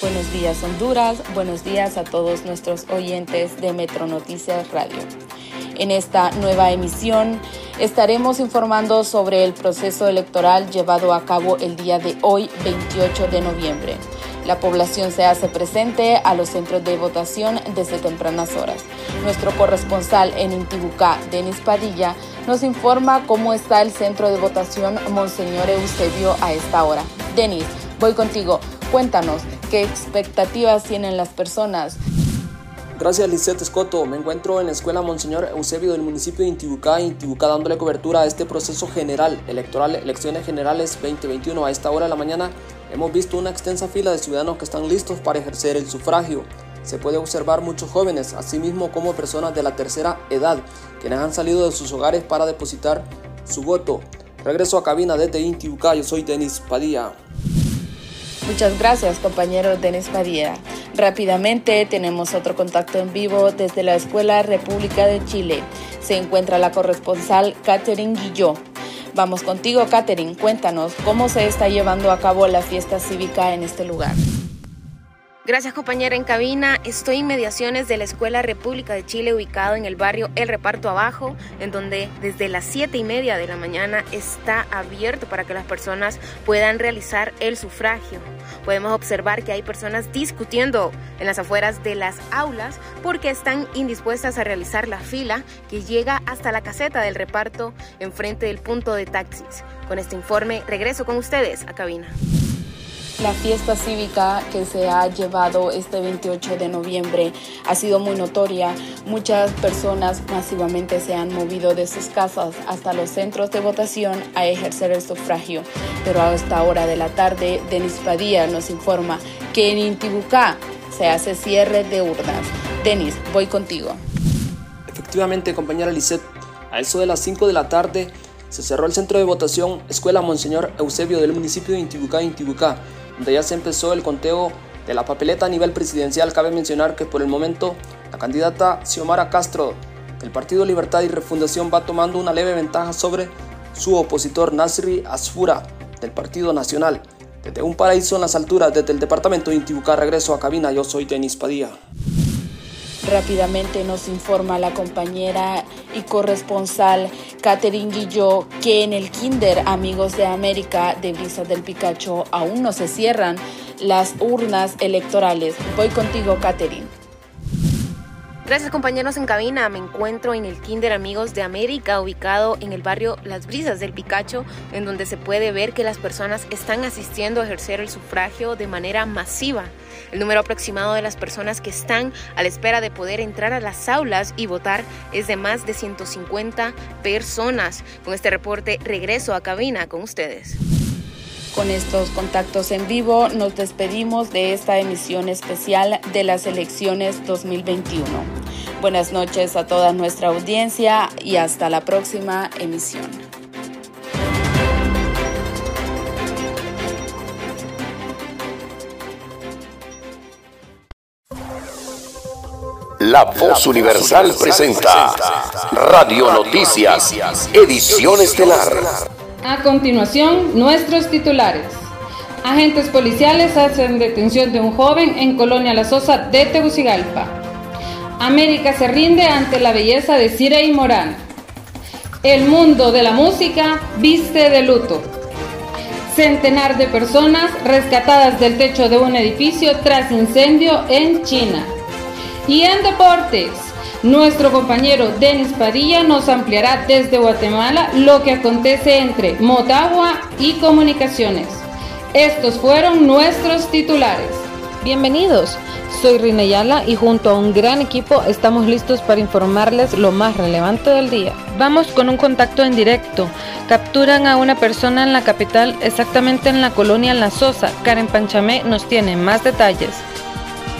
Buenos días Honduras, buenos días a todos nuestros oyentes de Metro Noticias Radio. En esta nueva emisión estaremos informando sobre el proceso electoral llevado a cabo el día de hoy, 28 de noviembre. La población se hace presente a los centros de votación desde tempranas horas. Nuestro corresponsal en Intibucá, Denis Padilla, nos informa cómo está el centro de votación Monseñor Eusebio a esta hora. Denis, voy contigo. Cuéntanos, ¿qué expectativas tienen las personas? Gracias, Lisette Escoto. Me encuentro en la Escuela Monseñor Eusebio del municipio de Intibucá, Intibucá dándole cobertura a este proceso general electoral, elecciones generales 2021. A esta hora de la mañana hemos visto una extensa fila de ciudadanos que están listos para ejercer el sufragio. Se puede observar muchos jóvenes, así mismo como personas de la tercera edad, quienes han salido de sus hogares para depositar su voto. Regreso a cabina desde Intibucá, yo soy Denis Padilla. Muchas gracias, compañero Denis Padilla. Rápidamente tenemos otro contacto en vivo desde la Escuela República de Chile. Se encuentra la corresponsal Catherine Guillot. Vamos contigo, Catherine. Cuéntanos cómo se está llevando a cabo la fiesta cívica en este lugar. Gracias compañera en cabina. Estoy en mediaciones de la Escuela República de Chile ubicado en el barrio El Reparto Abajo, en donde desde las 7 y media de la mañana está abierto para que las personas puedan realizar el sufragio. Podemos observar que hay personas discutiendo en las afueras de las aulas porque están indispuestas a realizar la fila que llega hasta la caseta del reparto enfrente del punto de taxis. Con este informe regreso con ustedes a cabina. La fiesta cívica que se ha llevado este 28 de noviembre ha sido muy notoria. Muchas personas masivamente se han movido de sus casas hasta los centros de votación a ejercer el sufragio. Pero a esta hora de la tarde, Denis Padilla nos informa que en Intibucá se hace cierre de urnas. Denis, voy contigo. Efectivamente, compañera Lisette, a eso de las 5 de la tarde se cerró el centro de votación Escuela Monseñor Eusebio del municipio de Intibucá, Intibucá donde ya se empezó el conteo de la papeleta a nivel presidencial. Cabe mencionar que por el momento la candidata Xiomara Castro del Partido Libertad y Refundación va tomando una leve ventaja sobre su opositor Nasri Asfura del Partido Nacional. Desde un paraíso en las alturas, desde el departamento de Intibucá, regreso a cabina. Yo soy Denis Padilla. Rápidamente nos informa la compañera y corresponsal Catherine Guillot que en el Kinder Amigos de América de Brisa del Picacho aún no se cierran las urnas electorales. Voy contigo, Catherine. Gracias compañeros en cabina, me encuentro en el Kinder Amigos de América, ubicado en el barrio Las Brisas del Picacho, en donde se puede ver que las personas están asistiendo a ejercer el sufragio de manera masiva. El número aproximado de las personas que están a la espera de poder entrar a las aulas y votar es de más de 150 personas. Con este reporte regreso a cabina con ustedes. Con estos contactos en vivo nos despedimos de esta emisión especial de las elecciones 2021. Buenas noches a toda nuestra audiencia y hasta la próxima emisión. La Voz Universal presenta Radio Noticias, edición estelar. A continuación, nuestros titulares. Agentes policiales hacen detención de un joven en Colonia La Sosa de Tegucigalpa. América se rinde ante la belleza de Cira y Morán. El mundo de la música viste de luto. Centenar de personas rescatadas del techo de un edificio tras incendio en China. Y en deportes, nuestro compañero Denis Padilla nos ampliará desde Guatemala lo que acontece entre Motagua y Comunicaciones. Estos fueron nuestros titulares. Bienvenidos. Soy Rina Yala y junto a un gran equipo estamos listos para informarles lo más relevante del día. Vamos con un contacto en directo. Capturan a una persona en la capital, exactamente en la colonia La Sosa. Karen Panchamé nos tiene más detalles.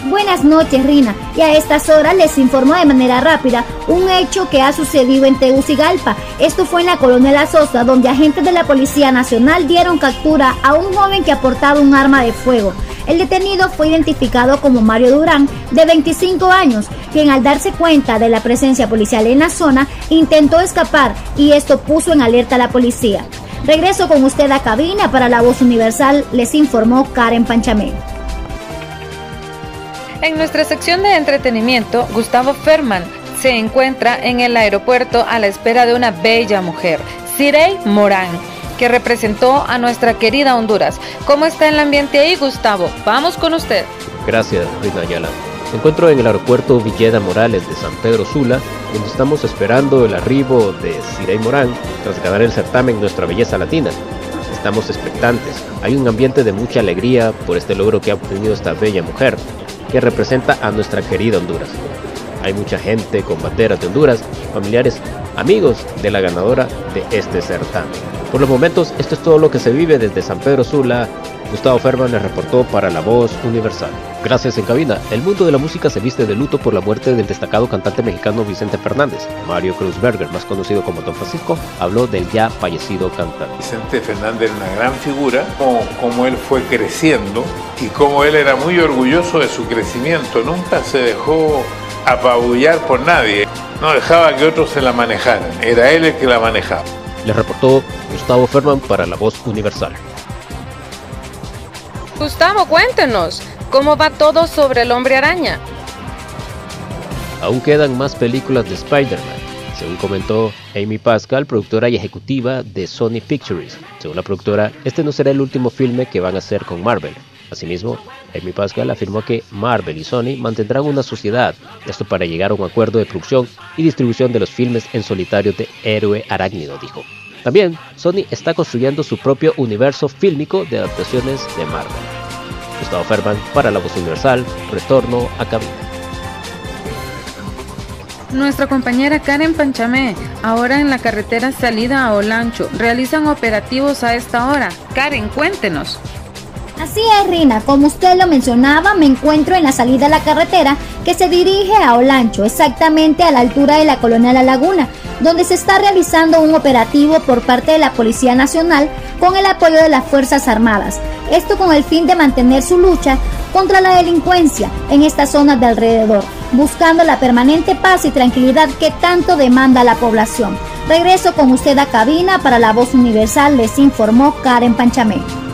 Buenas noches, Rina. Y a estas horas les informo de manera rápida un hecho que ha sucedido en Tegucigalpa. Esto fue en la colonia La Sosa, donde agentes de la Policía Nacional dieron captura a un joven que aportaba un arma de fuego. El detenido fue identificado como Mario Durán, de 25 años, quien al darse cuenta de la presencia policial en la zona intentó escapar y esto puso en alerta a la policía. Regreso con usted a cabina para la voz universal, les informó Karen Panchamé. En nuestra sección de entretenimiento, Gustavo Ferman se encuentra en el aeropuerto a la espera de una bella mujer, Cirey Morán, que representó a nuestra querida Honduras. ¿Cómo está el ambiente ahí, Gustavo? Vamos con usted. Gracias, Rina Ayala. Me encuentro en el aeropuerto Villeda Morales de San Pedro Sula, donde estamos esperando el arribo de Cirey Morán tras ganar el certamen Nuestra Belleza Latina. Estamos expectantes. Hay un ambiente de mucha alegría por este logro que ha obtenido esta bella mujer, que representa a nuestra querida Honduras. Hay mucha gente con de Honduras, familiares, amigos de la ganadora de este certamen. Por los momentos, esto es todo lo que se vive desde San Pedro Sula. Gustavo Ferman le reportó para La Voz Universal. Gracias en cabina. El mundo de la música se viste de luto por la muerte del destacado cantante mexicano Vicente Fernández. Mario Cruzberger, más conocido como Don Francisco, habló del ya fallecido cantante. Vicente Fernández era una gran figura, como, como él fue creciendo y como él era muy orgulloso de su crecimiento. Nunca se dejó apabullar por nadie. No dejaba que otros se la manejaran. Era él el que la manejaba. Le reportó Gustavo Ferman para La Voz Universal. Gustavo, cuéntenos, ¿cómo va todo sobre el hombre araña? Aún quedan más películas de Spider-Man, según comentó Amy Pascal, productora y ejecutiva de Sony Pictures. Según la productora, este no será el último filme que van a hacer con Marvel. Asimismo, Amy Pascal afirmó que Marvel y Sony mantendrán una sociedad, esto para llegar a un acuerdo de producción y distribución de los filmes en solitario de Héroe Arácnido, dijo. También, Sony está construyendo su propio universo fílmico de adaptaciones de Marvel. Gustavo Ferman para La Voz Universal, retorno a cabina. Nuestra compañera Karen Panchamé, ahora en la carretera salida a Olancho, realizan operativos a esta hora. Karen, cuéntenos. Así es, Rina, como usted lo mencionaba, me encuentro en la salida de la carretera que se dirige a Olancho, exactamente a la altura de la colonia La Laguna, donde se está realizando un operativo por parte de la Policía Nacional con el apoyo de las Fuerzas Armadas. Esto con el fin de mantener su lucha contra la delincuencia en estas zonas de alrededor, buscando la permanente paz y tranquilidad que tanto demanda la población. Regreso con usted a cabina para la voz universal, les informó Karen Panchamé.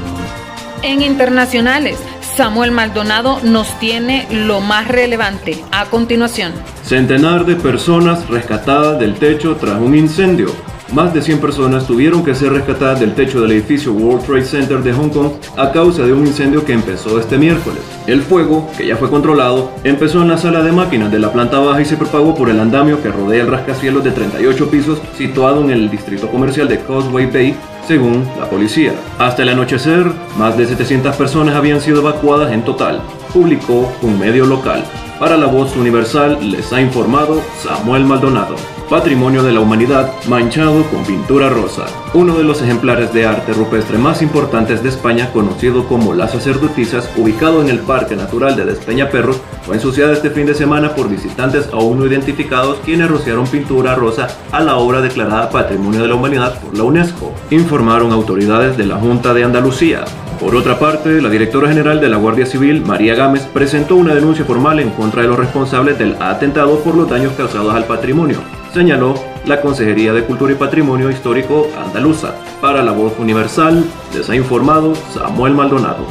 En internacionales, Samuel Maldonado nos tiene lo más relevante. A continuación. Centenar de personas rescatadas del techo tras un incendio. Más de 100 personas tuvieron que ser rescatadas del techo del edificio World Trade Center de Hong Kong a causa de un incendio que empezó este miércoles. El fuego, que ya fue controlado, empezó en la sala de máquinas de la planta baja y se propagó por el andamio que rodea el rascacielos de 38 pisos situado en el distrito comercial de Causeway Bay, según la policía. Hasta el anochecer, más de 700 personas habían sido evacuadas en total, publicó un medio local. Para la voz universal les ha informado Samuel Maldonado. Patrimonio de la Humanidad manchado con pintura rosa. Uno de los ejemplares de arte rupestre más importantes de España, conocido como Las Sacerdotisas, ubicado en el Parque Natural de Despeñaperros, fue ensuciado este fin de semana por visitantes aún no identificados quienes rociaron pintura rosa a la obra declarada Patrimonio de la Humanidad por la UNESCO, informaron autoridades de la Junta de Andalucía. Por otra parte, la directora general de la Guardia Civil, María Gámez, presentó una denuncia formal en contra de los responsables del atentado por los daños causados al patrimonio, señaló la Consejería de Cultura y Patrimonio Histórico Andaluza. Para la Voz Universal, les ha informado Samuel Maldonado.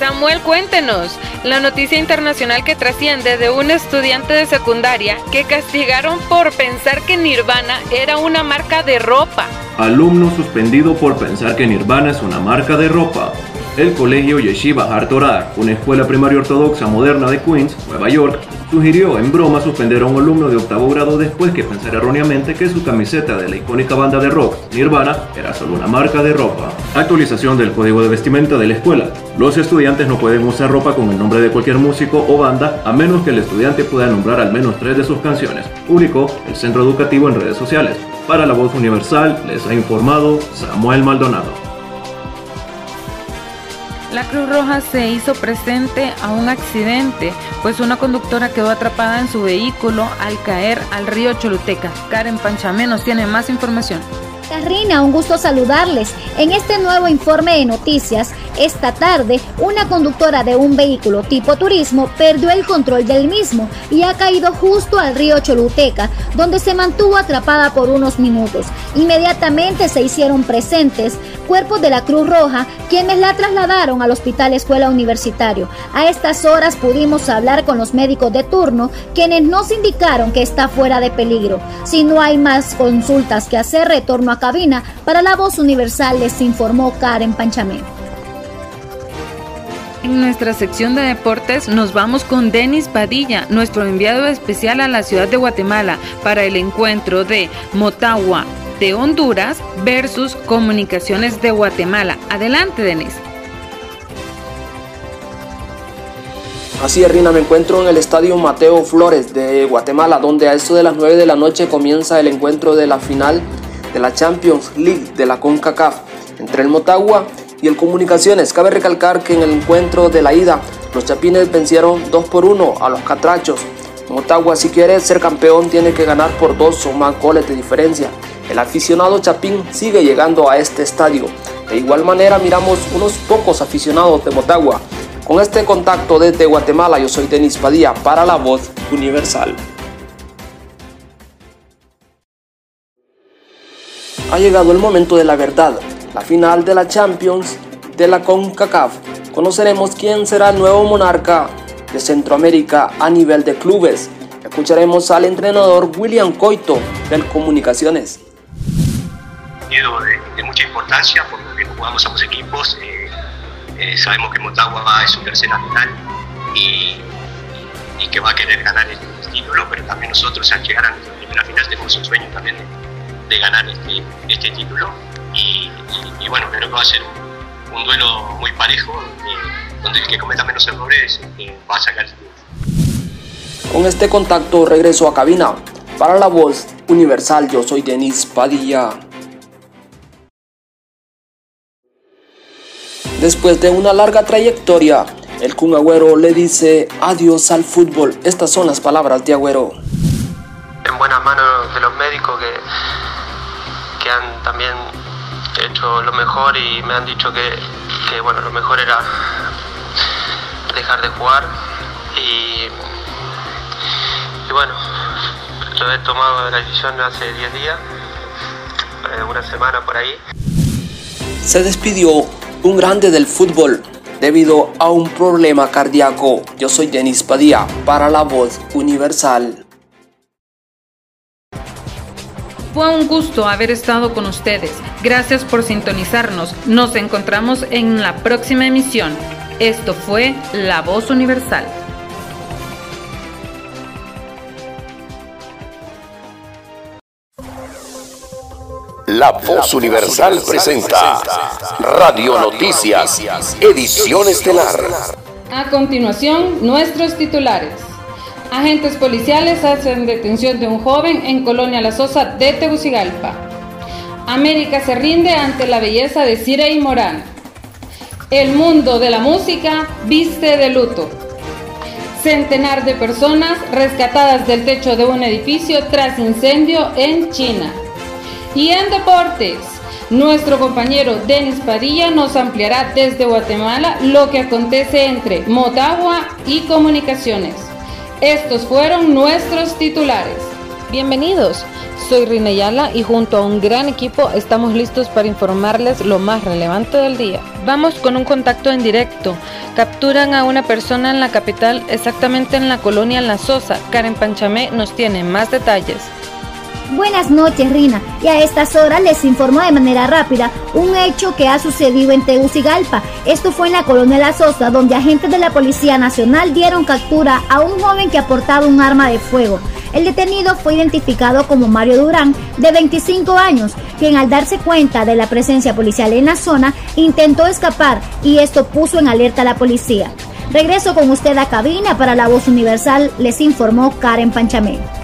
Samuel, cuéntenos la noticia internacional que trasciende de un estudiante de secundaria que castigaron por pensar que Nirvana era una marca de ropa. Alumno suspendido por pensar que Nirvana es una marca de ropa. El colegio Yeshiva Har Torah, una escuela primaria ortodoxa moderna de Queens, Nueva York, sugirió en broma suspender a un alumno de octavo grado después que pensara erróneamente que su camiseta de la icónica banda de rock Nirvana era solo una marca de ropa. Actualización del código de vestimenta de la escuela. Los estudiantes no pueden usar ropa con el nombre de cualquier músico o banda a menos que el estudiante pueda nombrar al menos tres de sus canciones, publicó el centro educativo en redes sociales. Para la voz universal les ha informado Samuel Maldonado. La Cruz Roja se hizo presente a un accidente, pues una conductora quedó atrapada en su vehículo al caer al río Choluteca. Karen Panchamé nos tiene más información. Carrina, un gusto saludarles. En este nuevo informe de noticias, Esta tarde, una conductora de un vehículo tipo turismo perdió el control del mismo y ha caído justo al río Choluteca, donde se mantuvo atrapada por unos minutos. Inmediatamente se hicieron presentes cuerpos de la Cruz Roja, quienes la trasladaron al Hospital Escuela Universitario. A estas horas pudimos hablar con los médicos de turno, quienes nos indicaron que está fuera de peligro. Si no hay más consultas que hacer, retorno a cabina. Para la voz universal les informó Karen Panchamé. En nuestra sección de deportes nos vamos con Denis Padilla, nuestro enviado especial a la ciudad de Guatemala para el encuentro de Motagua de Honduras versus Comunicaciones de Guatemala. Adelante, Denis. Así es, Rina, me encuentro en el estadio Mateo Flores de Guatemala, donde a eso de las 9 de la noche comienza el encuentro de la final de la Champions League de la CONCACAF entre el Motagua y el Comunicaciones. Cabe recalcar que en el encuentro de la ida, los chapines vencieron 2 por 1 a los catrachos. Motagua, si quiere ser campeón, tiene que ganar por dos o más goles de diferencia. El aficionado chapín sigue llegando a este estadio. De igual manera, miramos unos pocos aficionados de Motagua con este contacto desde Guatemala, yo soy Denis Padilla para la voz universal. Ha llegado el momento de la verdad, la final de la Champions de la CONCACAF. Conoceremos quién será el nuevo monarca de Centroamérica a nivel de clubes. Escucharemos al entrenador William Coito del Comunicaciones. De, de mucha importancia porque jugamos ambos equipos. Eh, eh, sabemos que Motagua es su tercera final y, que va a querer ganar el, título, pero también nosotros al llegar a nuestra primera final tenemos un sueño también ganar este, este título y, bueno, creo que va a ser un, duelo muy parejo donde el que cometa menos errores eh, va a sacar el título. Con este contacto regreso a cabina. Para la voz universal yo soy Denis Padilla. Después de una larga trayectoria, el Kun Agüero le dice adiós al fútbol. Estas son las palabras de Agüero. En buenas manos de los médicos que, que también hecho lo mejor y me han dicho que, bueno, lo mejor era dejar de jugar y, y bueno, yo he tomado la decisión hace 10 días, eh, una semana por ahí. Se despidió un grande del fútbol debido a un problema cardíaco. Yo soy Denis Padilla para la voz universal. Fue un gusto haber estado con ustedes. Gracias por sintonizarnos. Nos encontramos en la próxima emisión. Esto fue La Voz Universal. La Voz Universal presenta Radio Noticias, edición estelar. A continuación, nuestros titulares. Agentes policiales hacen detención de un joven en Colonia La Sosa de Tegucigalpa. América se rinde ante la belleza de Cira y Morán. El mundo de la música viste de luto. Centenar de personas rescatadas del techo de un edificio tras incendio en China. Y en deportes, nuestro compañero Denis Padilla nos ampliará desde Guatemala lo que acontece entre Motagua y Comunicaciones. Estos fueron nuestros titulares. Bienvenidos. Soy Rina Yala y junto a un gran equipo estamos listos para informarles lo más relevante del día. Vamos con un contacto en directo. Capturan a una persona en la capital, exactamente en la colonia La Sosa. Karen Panchamé nos tiene más detalles. Buenas noches, Rina. Y a estas horas les informo de manera rápida un hecho que ha sucedido en Tegucigalpa. Esto fue en la colonia La Sosa, donde agentes de la Policía Nacional dieron captura a un joven que aportaba un arma de fuego. El detenido fue identificado como Mario Durán, de 25 años, quien al darse cuenta de la presencia policial en la zona intentó escapar y esto puso en alerta a la policía. Regreso con usted a cabina para la voz universal, les informó Karen Panchamé.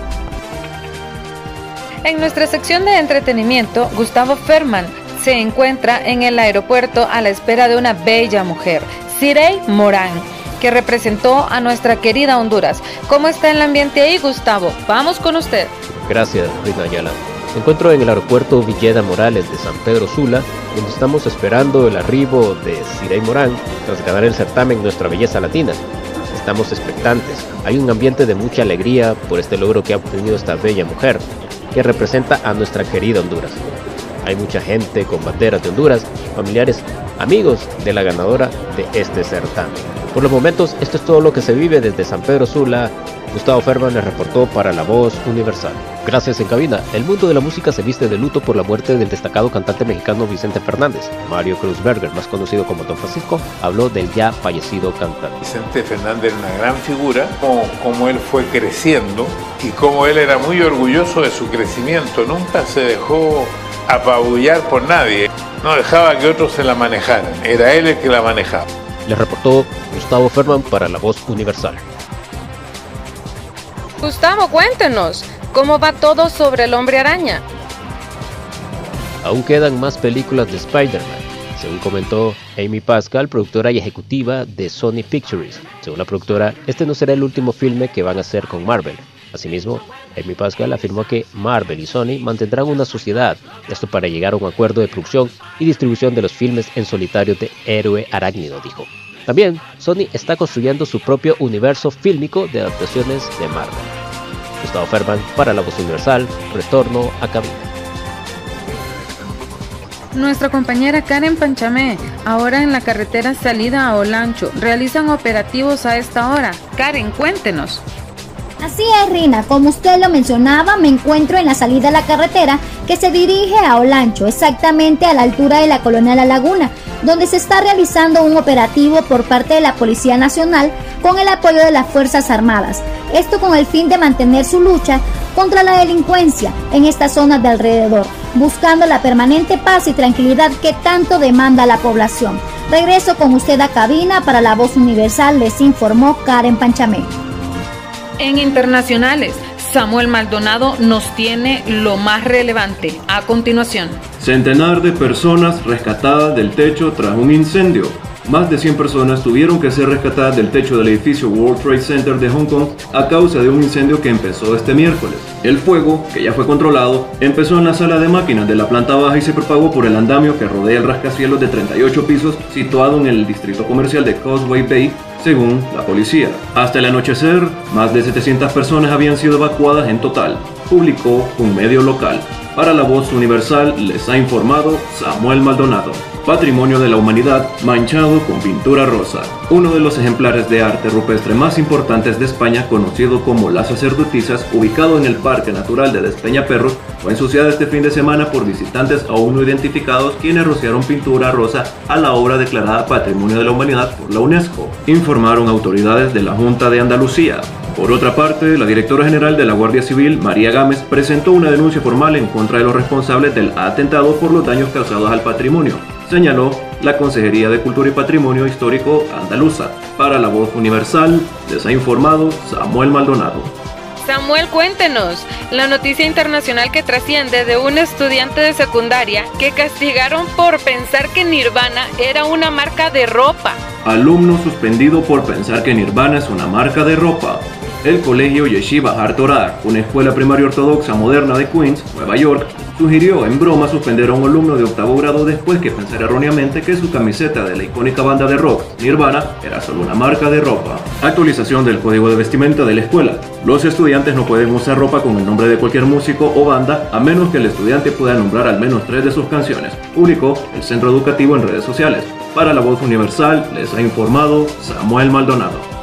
En nuestra sección de entretenimiento, Gustavo Ferman se encuentra en el aeropuerto a la espera de una bella mujer, Cirey Morán, que representó a nuestra querida Honduras. ¿Cómo está el ambiente ahí, Gustavo? Vamos con usted. Gracias, Rina Ayala. Me encuentro en el aeropuerto Villeda Morales de San Pedro Sula, donde estamos esperando el arribo de Cirey Morán tras ganar el certamen Nuestra Belleza Latina. Estamos expectantes. Hay un ambiente de mucha alegría por este logro que ha obtenido esta bella mujer, que representa a nuestra querida Honduras. Hay mucha gente con banderas de Honduras, familiares, amigos de la ganadora de este certamen. Por los momentos, esto es todo lo que se vive desde San Pedro Sula. Gustavo Ferman le reportó para La Voz Universal. Gracias en cabina. El mundo de la música se viste de luto por la muerte del destacado cantante mexicano Vicente Fernández. Mario Cruzberger, más conocido como Don Francisco, habló del ya fallecido cantante. Vicente Fernández era una gran figura, como, como él fue creciendo y como él era muy orgulloso de su crecimiento. Nunca se dejó apabullar por nadie. No dejaba que otros se la manejaran. Era él el que la manejaba. Le reportó Gustavo Ferman para La Voz Universal. Gustavo, cuéntenos, ¿cómo va todo sobre el hombre araña? Aún quedan más películas de Spider-Man, según comentó Amy Pascal, productora y ejecutiva de Sony Pictures. Según la productora, este no será el último filme que van a hacer con Marvel. Asimismo, Amy Pascal afirmó que Marvel y Sony mantendrán una sociedad, esto para llegar a un acuerdo de producción y distribución de los filmes en solitario de Héroe Arácnido, dijo. También, Sony está construyendo su propio universo fílmico de adaptaciones de Marvel. Gustavo Ferman para La Voz Universal, retorno a cabina. Nuestra compañera Karen Panchamé, ahora en la carretera salida a Olancho, realizan operativos a esta hora. Karen, cuéntenos. Así es, Rina. Como usted lo mencionaba, me encuentro en la salida de la carretera que se dirige a Olancho, exactamente a la altura de la colonia La Laguna, donde se está realizando un operativo por parte de la Policía Nacional con el apoyo de las Fuerzas Armadas. Esto con el fin de mantener su lucha contra la delincuencia en estas zonas de alrededor, buscando la permanente paz y tranquilidad que tanto demanda la población. Regreso con usted a cabina para la voz universal, les informó Karen Panchamé. En internacionales, Samuel Maldonado nos tiene lo más relevante. A continuación. Centenar de personas rescatadas del techo tras un incendio. Más de 100 personas tuvieron que ser rescatadas del techo del edificio World Trade Center de Hong Kong a causa de un incendio que empezó este miércoles. El fuego, que ya fue controlado, empezó en la sala de máquinas de la planta baja y se propagó por el andamio que rodea el rascacielos de 38 pisos situado en el distrito comercial de Causeway Bay según la policía. Hasta el anochecer, más de 700 personas habían sido evacuadas en total, publicó un medio local. Para la voz universal les ha informado Samuel Maldonado. Patrimonio de la Humanidad manchado con pintura rosa. Uno de los ejemplares de arte rupestre más importantes de España, conocido como Las Sacerdotisas, ubicado en el Parque Natural de Despeñaperros, fue ensuciado este fin de semana por visitantes aún no identificados quienes rociaron pintura rosa a la obra declarada Patrimonio de la Humanidad por la UNESCO, informaron autoridades de la Junta de Andalucía. Por otra parte, la directora general de la Guardia Civil, María Gámez, presentó una denuncia formal en contra de los responsables del atentado por los daños causados al patrimonio señaló la Consejería de Cultura y Patrimonio Histórico Andaluza. Para la Voz Universal, les ha informado Samuel Maldonado. Samuel, cuéntenos la noticia internacional que trasciende de un estudiante de secundaria que castigaron por pensar que Nirvana era una marca de ropa. Alumno suspendido por pensar que Nirvana es una marca de ropa. El colegio Yeshiva Hartorah, una escuela primaria ortodoxa moderna de Queens, Nueva York, sugirió en broma suspender a un alumno de octavo grado después que pensara erróneamente que su camiseta de la icónica banda de rock Nirvana era solo una marca de ropa. Actualización del código de vestimenta de la escuela. Los estudiantes no pueden usar ropa con el nombre de cualquier músico o banda a menos que el estudiante pueda nombrar al menos tres de sus canciones, publicó el centro educativo en redes sociales. Para la voz universal les ha informado Samuel Maldonado.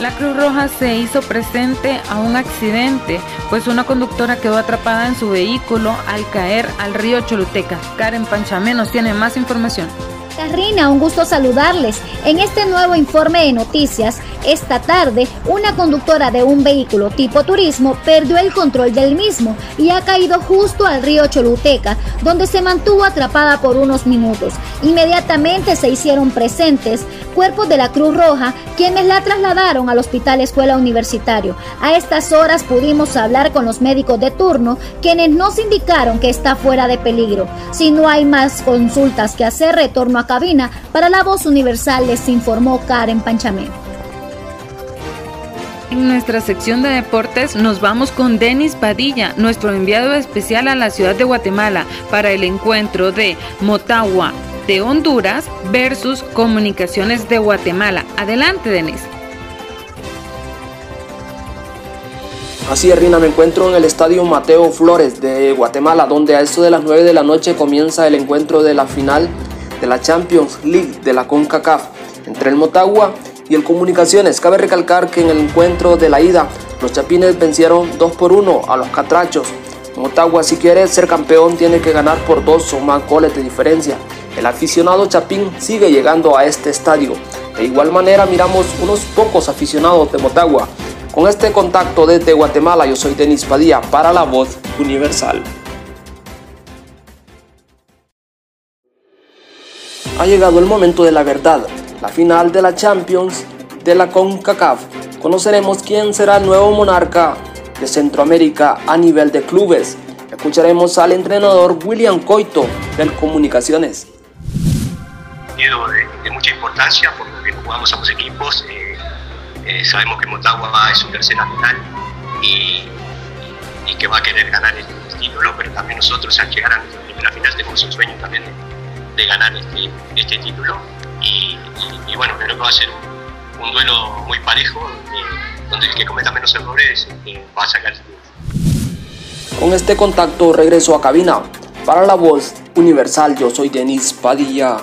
La Cruz Roja se hizo presente a un accidente, pues una conductora quedó atrapada en su vehículo al caer al río Choluteca. Karen Panchamenos tiene más información. Carrina, un gusto saludarles. En este nuevo informe de noticias, esta tarde, una conductora de un vehículo tipo turismo perdió el control del mismo y ha caído justo al río Choluteca, donde se mantuvo atrapada por unos minutos. Inmediatamente se hicieron presentes cuerpos de la Cruz Roja, quienes la trasladaron al Hospital Escuela Universitario. A estas horas pudimos hablar con los médicos de turno, quienes nos indicaron que está fuera de peligro. Si no hay más consultas que hacer, retorno a cabina. Para la voz universal les informó Karen Panchamé. En nuestra sección de deportes nos vamos con Denis Padilla, nuestro enviado especial a la ciudad de Guatemala para el encuentro de Motagua de Honduras versus Comunicaciones de Guatemala. Adelante, Denis. Así es, Rina, me encuentro en el estadio Mateo Flores de Guatemala, donde a eso de las 9 de la noche comienza el encuentro de la final de la Champions League de la CONCACAF entre el Motagua y el Comunicaciones. Cabe recalcar que en el encuentro de la ida, los chapines vencieron 2 por 1 a los catrachos. Motagua, si quiere ser campeón, tiene que ganar por dos o más goles de diferencia. El aficionado chapín sigue llegando a este estadio. De igual manera, miramos unos pocos aficionados de Motagua. Con este contacto desde Guatemala, yo soy Denis Padilla para la Voz Universal. Ha llegado el momento de la verdad la final de la Champions de la CONCACAF, conoceremos quién será el nuevo monarca de Centroamérica a nivel de clubes. Escucharemos al entrenador William Coito del Comunicaciones. De, de mucha importancia porque jugamos ambos equipos. Eh, eh, sabemos que Motagua es su tercera final y, que va a querer ganar el, título, pero también nosotros al llegar a nuestra primera final tenemos un sueño también de ganar este, este título y, bueno, creo que va a ser un, duelo muy parejo, donde, el que cometa menos errores eh, va a sacar el triunfo. Con este contacto regreso a cabina. Para la voz universal, yo soy Denis Padilla.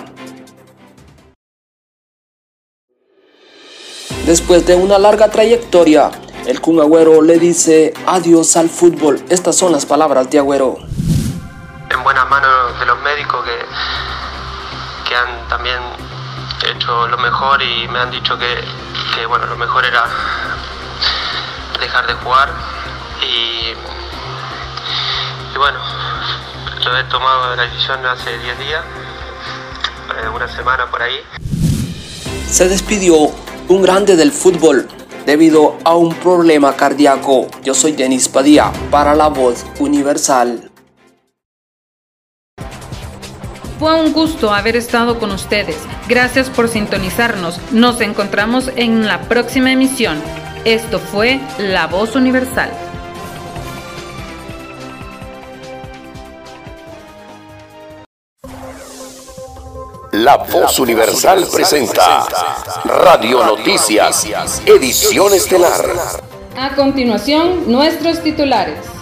Después de una larga trayectoria, el Kun Agüero le dice adiós al fútbol. Estas son las palabras de Agüero. En buenas manos de los médicos que, que han también he hecho lo mejor y me han dicho que, bueno, lo mejor era dejar de jugar y, bueno, yo he tomado la decisión hace 10 días, eh, una semana por ahí. Se despidió un grande del fútbol debido a un problema cardíaco. Yo soy Denis Padilla para la voz universal. Fue un gusto haber estado con ustedes. Gracias por sintonizarnos. Nos encontramos en la próxima emisión. Esto fue La Voz Universal. La Voz Universal presenta Radio Noticias, edición estelar. A continuación, nuestros titulares.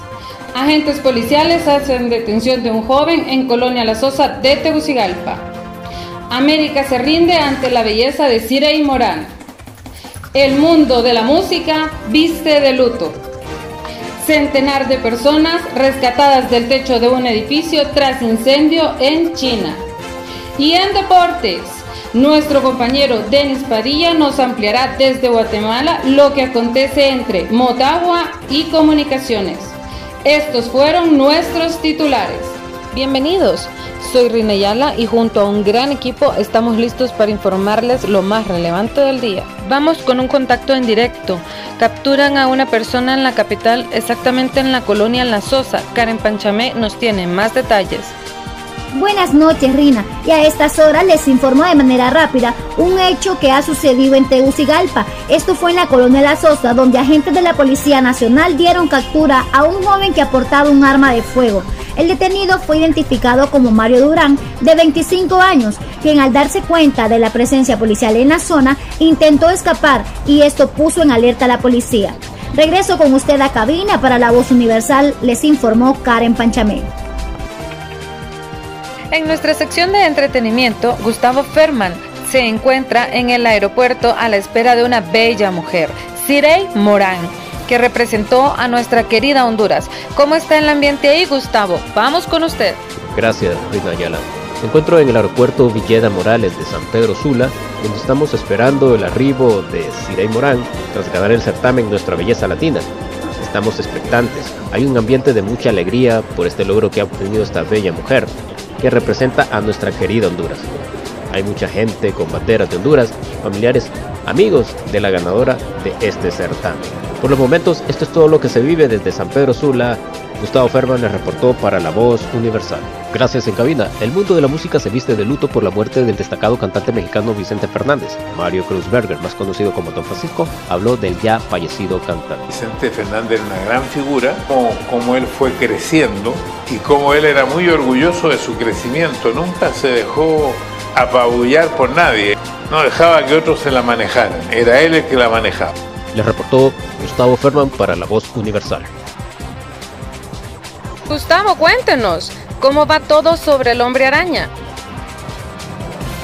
Agentes policiales hacen detención de un joven en Colonia La Sosa de Tegucigalpa. América se rinde ante la belleza de y Morán. El mundo de la música viste de luto. Centenar de personas rescatadas del techo de un edificio tras incendio en China. Y en deportes, nuestro compañero Denis Padilla nos ampliará desde Guatemala lo que acontece entre Motagua y Comunicaciones. Estos fueron nuestros titulares. Bienvenidos. Soy Rina Yala y junto a un gran equipo estamos listos para informarles lo más relevante del día. Vamos con un contacto en directo. Capturan a una persona en la capital, exactamente en la colonia La Sosa. Karen Panchamé nos tiene más detalles. Buenas noches, Rina. Y a estas horas les informo de manera rápida un hecho que ha sucedido en Tegucigalpa. Esto fue en la colonia La Sosa, donde agentes de la Policía Nacional dieron captura a un joven que aportaba un arma de fuego. El detenido fue identificado como Mario Durán, de 25 años, quien al darse cuenta de la presencia policial en la zona intentó escapar y esto puso en alerta a la policía. Regreso con usted a cabina para la voz universal, les informó Karen Panchamé. En nuestra sección de entretenimiento, Gustavo Ferman se encuentra en el aeropuerto a la espera de una bella mujer, Cirey Morán, que representó a nuestra querida Honduras. ¿Cómo está el ambiente ahí, Gustavo? Vamos con usted. Gracias, Rina Ayala. Me encuentro en el aeropuerto Villeda Morales de San Pedro Sula, donde estamos esperando el arribo de Cirey Morán tras ganar el certamen Nuestra Belleza Latina. Estamos expectantes. Hay un ambiente de mucha alegría por este logro que ha obtenido esta bella mujer que representa a nuestra querida Honduras. Hay mucha gente con banderas de Honduras, familiares, amigos de la ganadora de este certamen. Por los momentos, esto es todo lo que se vive desde San Pedro Sula. Gustavo Ferman le reportó para La Voz Universal. Gracias en cabina. El mundo de la música se viste de luto por la muerte del destacado cantante mexicano Vicente Fernández. Mario Cruzberger, más conocido como Don Francisco, habló del ya fallecido cantante. Vicente Fernández era una gran figura, como, como él fue creciendo y como él era muy orgulloso de su crecimiento. Nunca se dejó apabullar por nadie. No dejaba que otros se la manejaran. Era él el que la manejaba. Le reportó Gustavo Ferman para La Voz Universal. Gustavo, cuéntenos, ¿cómo va todo sobre el hombre araña?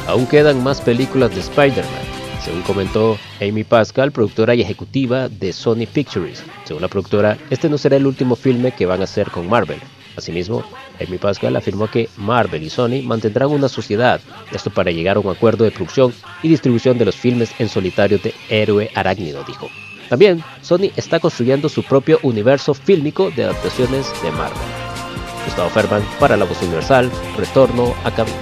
Aún quedan más películas de Spider-Man, según comentó Amy Pascal, productora y ejecutiva de Sony Pictures. Según la productora, este no será el último filme que van a hacer con Marvel. Asimismo, Amy Pascal afirmó que Marvel y Sony mantendrán una sociedad, esto para llegar a un acuerdo de producción y distribución de los filmes en solitario de Héroe Arácnido, dijo. También, Sony está construyendo su propio universo fílmico de adaptaciones de Marvel. Gustavo Ferman para La Voz Universal, retorno a cabina.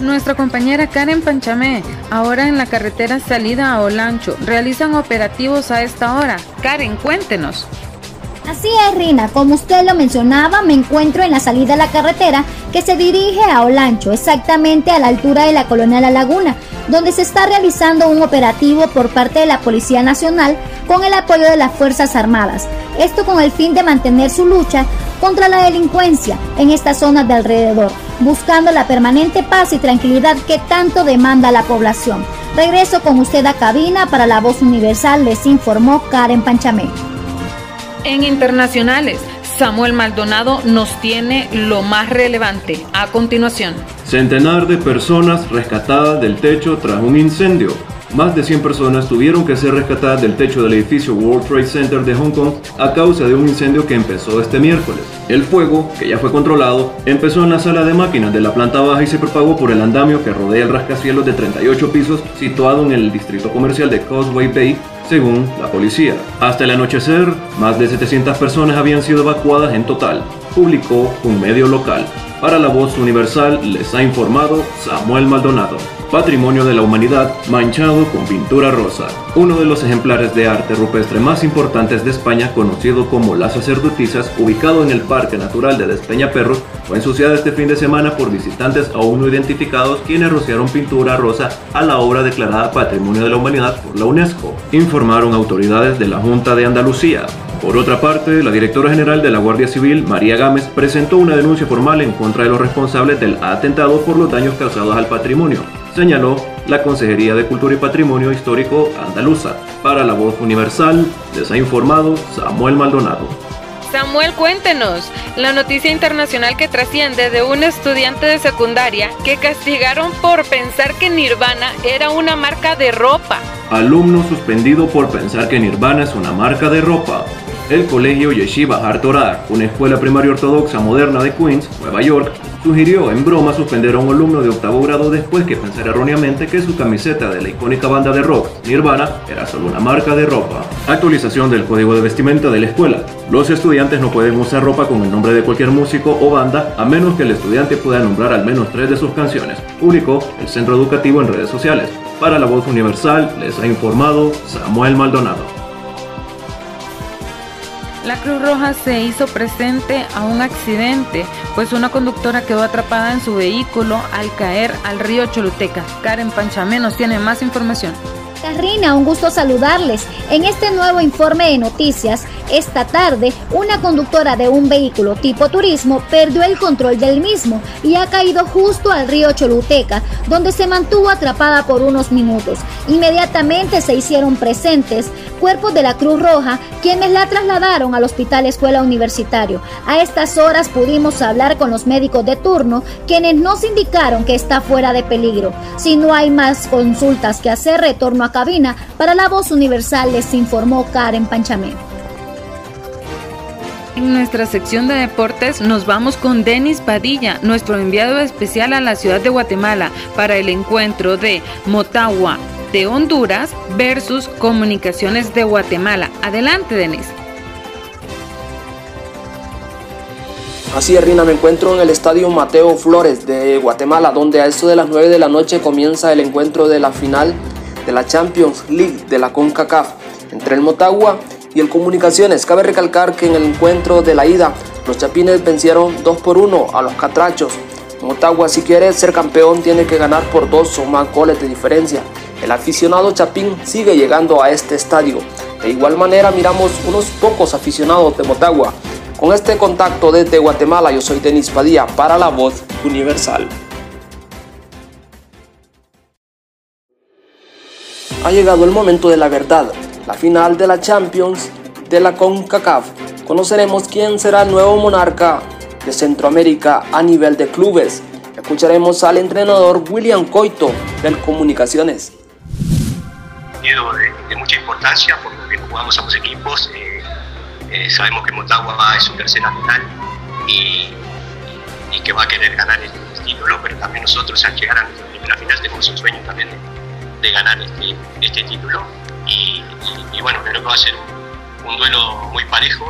Nuestra compañera Karen Panchamé, ahora en la carretera salida a Olancho, realizan operativos a esta hora. Karen, cuéntenos. Así es, Rina, como usted lo mencionaba, me encuentro en la salida de la carretera que se dirige a Olancho, exactamente a la altura de la colonia La Laguna, donde se está realizando un operativo por parte de la Policía Nacional con el apoyo de las Fuerzas Armadas. Esto con el fin de mantener su lucha contra la delincuencia en estas zonas de alrededor, buscando la permanente paz y tranquilidad que tanto demanda la población. Regreso con usted a cabina para la voz universal, les informó Karen Panchamé. En internacionales, Samuel Maldonado nos tiene lo más relevante. A continuación. Centenar de personas rescatadas del techo tras un incendio. Más de 100 personas tuvieron que ser rescatadas del techo del edificio World Trade Center de Hong Kong a causa de un incendio que empezó este miércoles. El fuego, que ya fue controlado, empezó en la sala de máquinas de la planta baja y se propagó por el andamio que rodea el rascacielos de 38 pisos situado en el distrito comercial de Causeway Bay, según la policía. Hasta el anochecer, más de 700 personas habían sido evacuadas en total, publicó un medio local. Para la voz universal les ha informado Samuel Maldonado. Patrimonio de la Humanidad manchado con pintura rosa. Uno de los ejemplares de arte rupestre más importantes de España, conocido como Las Sacerdotisas, ubicado en el Parque Natural de Despeñaperros, fue ensuciado este fin de semana por visitantes aún no identificados quienes rociaron pintura rosa a la obra declarada Patrimonio de la Humanidad por la UNESCO, informaron autoridades de la Junta de Andalucía. Por otra parte, la directora general de la Guardia Civil, María Gámez, presentó una denuncia formal en contra de los responsables del atentado por los daños causados al patrimonio, señaló la Consejería de Cultura y Patrimonio Histórico Andaluza. Para la voz universal, les ha informado Samuel Maldonado. Samuel, cuéntenos la noticia internacional que trasciende de un estudiante de secundaria que castigaron por pensar que Nirvana era una marca de ropa. Alumno suspendido por pensar que Nirvana es una marca de ropa. El colegio Yeshiva Har Torah, una escuela primaria ortodoxa moderna de Queens, Nueva York, sugirió en broma suspender a un alumno de octavo grado después que pensara erróneamente que su camiseta de la icónica banda de rock Nirvana era solo una marca de ropa. Actualización del código de vestimenta de la escuela. Los estudiantes no pueden usar ropa con el nombre de cualquier músico o banda a menos que el estudiante pueda nombrar al menos tres de sus canciones, publicó el centro educativo en redes sociales. Para la voz universal les ha informado Samuel Maldonado. La Cruz Roja se hizo presente a un accidente, pues una conductora quedó atrapada en su vehículo al caer al río Choluteca. Karen Panchamé nos tiene más información. Carrina, un gusto saludarles. En este nuevo informe de noticias, esta tarde, una conductora de un vehículo tipo turismo perdió el control del mismo y ha caído justo al río Choluteca, donde se mantuvo atrapada por unos minutos. Inmediatamente se hicieron presentes cuerpos de la Cruz Roja, quienes la trasladaron al Hospital Escuela Universitario. A estas horas pudimos hablar con los médicos de turno, quienes nos indicaron que está fuera de peligro. Si no hay más consultas que hacer, retorno a cabina. Para la voz universal les informó Karen Panchamé. En nuestra sección de deportes nos vamos con Denis Padilla, nuestro enviado especial a la ciudad de Guatemala para el encuentro de Motagua de Honduras versus Comunicaciones de Guatemala. Adelante, Denis. Así es, Rina, me encuentro en el estadio Mateo Flores de Guatemala, donde a eso de las 9 de la noche comienza el encuentro de la final de la Champions League de la CONCACAF entre el Motagua y el Comunicaciones. Cabe recalcar que en el encuentro de la ida, los chapines vencieron 2 por 1 a los catrachos. Motagua, si quiere ser campeón, tiene que ganar por dos o más goles de diferencia. El aficionado chapín sigue llegando a este estadio. De igual manera, miramos unos pocos aficionados de Motagua. Con este contacto desde Guatemala, yo soy Denis Padilla para la Voz Universal. Ha llegado el momento de la verdad la final de la Champions de la CONCACAF, conoceremos quién será el nuevo monarca de Centroamérica a nivel de clubes. Escucharemos al entrenador William Coito del Comunicaciones. De, de mucha importancia porque jugamos a los equipos. Eh, eh, sabemos que Motagua es su tercera final y, que va a querer ganar este, título, pero también nosotros al llegar a nuestra primera final tenemos un sueño también de ganar este, este título y, bueno, creo que va a ser un, duelo muy parejo,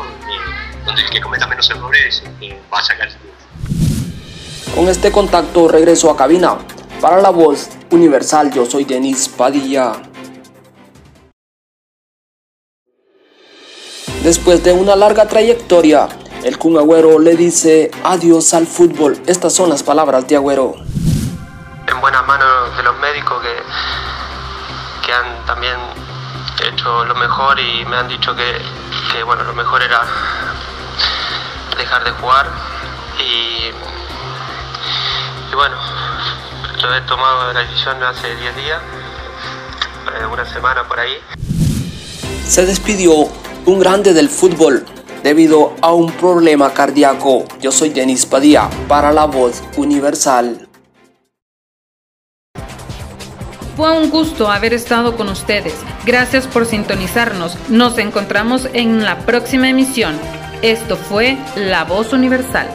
donde, el que cometa menos errores eh, va a sacar el Con este contacto regreso a cabina. Para la voz universal, yo soy Denis Padilla. Después de una larga trayectoria, el Kun Agüero le dice adiós al fútbol. Estas son las palabras de Agüero. En buenas manos de los médicos que, que han también he hecho lo mejor y me han dicho que, bueno, lo mejor era dejar de jugar y, bueno, yo he tomado la decisión hace 10 días, eh, una semana por ahí. Se despidió un grande del fútbol debido a un problema cardíaco. Yo soy Denis Padilla para la voz universal. Fue un gusto haber estado con ustedes. Gracias por sintonizarnos. Nos encontramos en la próxima emisión. Esto fue La Voz Universal.